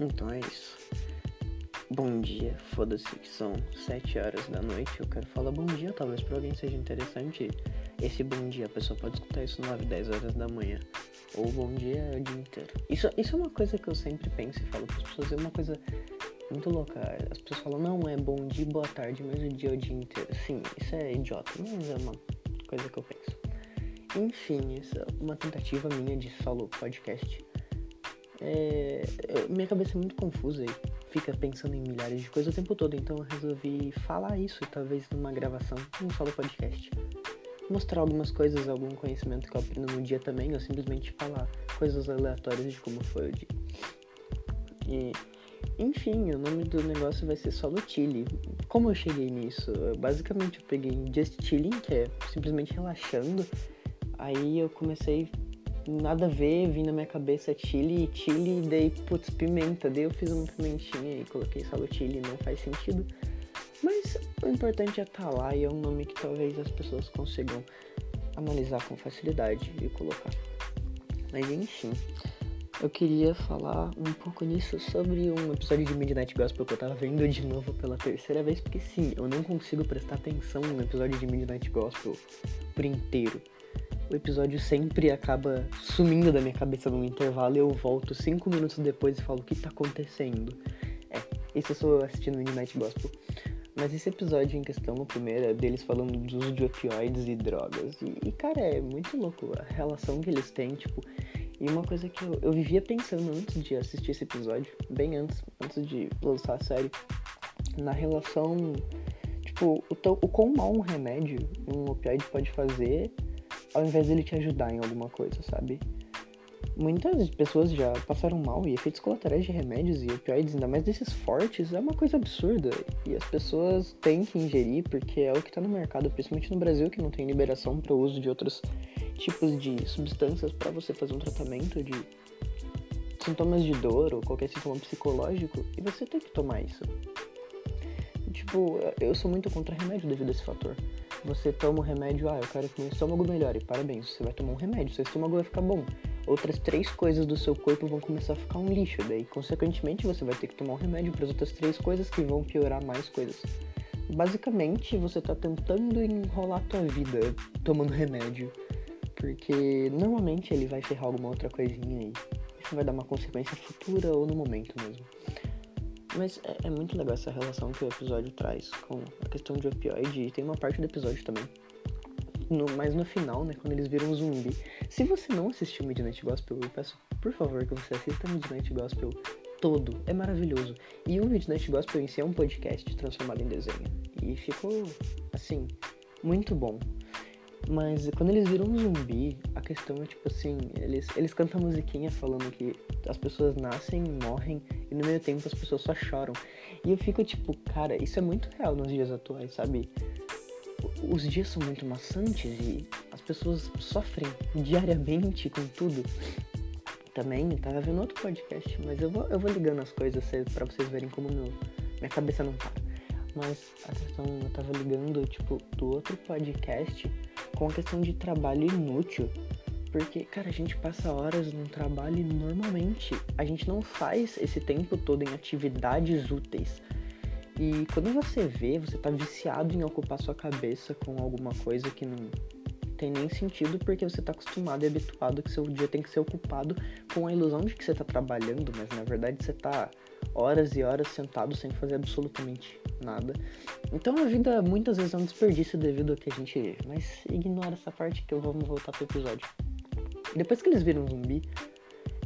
Então é isso. Bom dia, foda-se que são 7 horas da noite. Eu quero falar bom dia, talvez pra alguém seja interessante. Esse bom dia, a pessoa pode escutar isso 9, 10 horas da manhã. Ou bom dia o dia inteiro. Isso, isso é uma coisa que eu sempre penso e falo para as pessoas, é uma coisa muito louca. As pessoas falam, não, é bom dia, boa tarde, mas o dia é o dia inteiro. Sim, isso é idiota, mas é uma coisa que eu penso. Enfim, isso é uma tentativa minha de solo podcast. É, minha cabeça é muito confusa e fica pensando em milhares de coisas o tempo todo, então eu resolvi falar isso, talvez numa gravação, num solo podcast mostrar algumas coisas, algum conhecimento que eu aprendo no dia também, ou simplesmente falar coisas aleatórias de como foi o dia. E, enfim, o nome do negócio vai ser Solo Chile. Como eu cheguei nisso? basicamente eu peguei Just Chilling, que é simplesmente relaxando. Aí eu comecei nada a ver, vim na minha cabeça chile, chile, daí putz, pimenta, daí eu fiz uma pimentinha e coloquei solo chile, não faz sentido. Mas o importante é estar tá lá e é um nome que talvez as pessoas consigam analisar com facilidade e colocar. Mas enfim, eu queria falar um pouco nisso sobre um episódio de Midnight Gospel que eu tava vendo de novo pela terceira vez, porque sim, eu não consigo prestar atenção no episódio de Midnight Gospel por inteiro. O episódio sempre acaba sumindo da minha cabeça num intervalo e eu volto cinco minutos depois e falo o que tá acontecendo. É, isso eu sou assistindo Midnight Gospel. Mas esse episódio em questão, o primeiro, é deles falando do uso de opioides e drogas. E, e, cara, é muito louco a relação que eles têm, tipo. E uma coisa que eu, eu vivia pensando antes de assistir esse episódio, bem antes, antes de lançar a série, na relação, tipo, o, o quão mal um remédio, um opioide pode fazer, ao invés dele te ajudar em alguma coisa, sabe? Muitas pessoas já passaram mal e efeitos colaterais de remédios e opioides, ainda mais desses fortes, é uma coisa absurda. E as pessoas têm que ingerir porque é o que está no mercado, principalmente no Brasil, que não tem liberação para o uso de outros tipos de substâncias para você fazer um tratamento de sintomas de dor ou qualquer sintoma psicológico, e você tem que tomar isso. Tipo, eu sou muito contra remédio devido a esse fator. Você toma o remédio, ah, eu quero que meu estômago melhore, parabéns, você vai tomar um remédio, seu estômago vai ficar bom outras três coisas do seu corpo vão começar a ficar um lixo. Daí, consequentemente, você vai ter que tomar um remédio para as outras três coisas que vão piorar mais coisas. Basicamente, você está tentando enrolar a tua vida tomando remédio. Porque normalmente ele vai ferrar alguma outra coisinha aí. Isso vai dar uma consequência futura ou no momento mesmo. Mas é, é muito legal essa relação que o episódio traz com a questão de opioide. E tem uma parte do episódio também no, mas no final, né, quando eles viram um zumbi. Se você não assistiu Midnight Gospel, eu peço por favor que você assista Midnight Gospel todo. É maravilhoso. E o Midnight Gospel em si é um podcast transformado em desenho. E ficou, assim, muito bom. Mas quando eles viram um zumbi, a questão é tipo assim, eles, eles cantam musiquinha falando que as pessoas nascem, morrem e no meio tempo as pessoas só choram. E eu fico tipo, cara, isso é muito real nos dias atuais, sabe? os dias são muito maçantes e as pessoas sofrem diariamente com tudo. Também tava vendo outro podcast, mas eu vou, eu vou ligando as coisas para vocês verem como meu, minha cabeça não para. Mas a questão, eu tava ligando, tipo, do outro podcast com a questão de trabalho inútil. Porque, cara, a gente passa horas no trabalho e normalmente a gente não faz esse tempo todo em atividades úteis. E quando você vê, você tá viciado em ocupar sua cabeça com alguma coisa que não tem nem sentido, porque você tá acostumado e habituado que seu dia tem que ser ocupado com a ilusão de que você tá trabalhando, mas na verdade você tá horas e horas sentado sem fazer absolutamente nada. Então a vida muitas vezes é um desperdício devido a que a gente. Mas ignora essa parte que eu vou voltar pro episódio. Depois que eles viram um zumbi,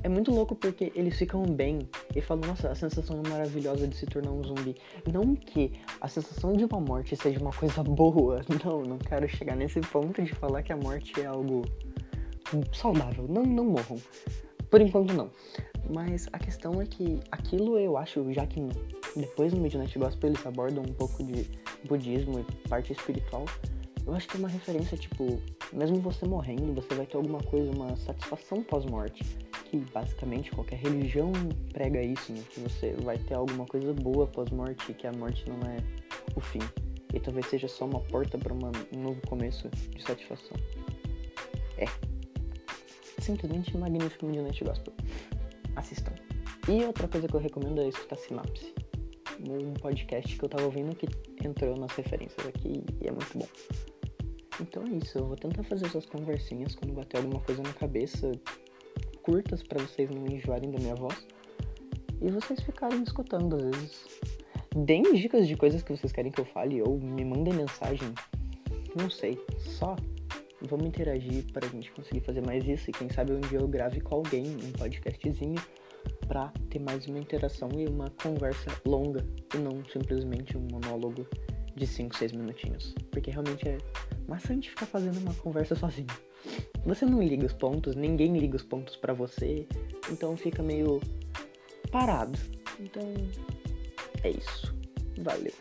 é muito louco porque eles ficam bem e falam, nossa, a sensação maravilhosa de se tornar um zumbi. Não que a sensação de uma morte seja uma coisa boa. Não, não quero chegar nesse ponto de falar que a morte é algo saudável. Não, não morram. Por enquanto não. Mas a questão é que aquilo eu acho, já que depois no Midnight Gospel eles abordam um pouco de budismo e parte espiritual, eu acho que é uma referência, tipo, mesmo você morrendo, você vai ter alguma coisa, uma satisfação pós-morte que basicamente qualquer religião prega isso, né? Que você vai ter alguma coisa boa pós-morte que a morte não é o fim. E talvez seja só uma porta para um novo começo de satisfação. É. Simplesmente magnífico Midnight Gospel. Assistam. E outra coisa que eu recomendo é escutar Sinapse. Um podcast que eu tava ouvindo que entrou nas referências aqui e é muito bom. Então é isso, eu vou tentar fazer essas conversinhas quando bater alguma coisa na cabeça, curtas para vocês não enjoarem da minha voz. E vocês ficarem escutando às vezes. Deem dicas de coisas que vocês querem que eu fale ou me mandem mensagem. Não sei, só vamos interagir para a gente conseguir fazer mais isso e quem sabe um dia eu grave com alguém um podcastzinho para ter mais uma interação e uma conversa longa e não simplesmente um monólogo de 5, 6 minutinhos. Porque realmente é maçante ficar fazendo uma conversa sozinho. Você não liga os pontos, ninguém liga os pontos para você, então fica meio parado. Então é isso. Valeu.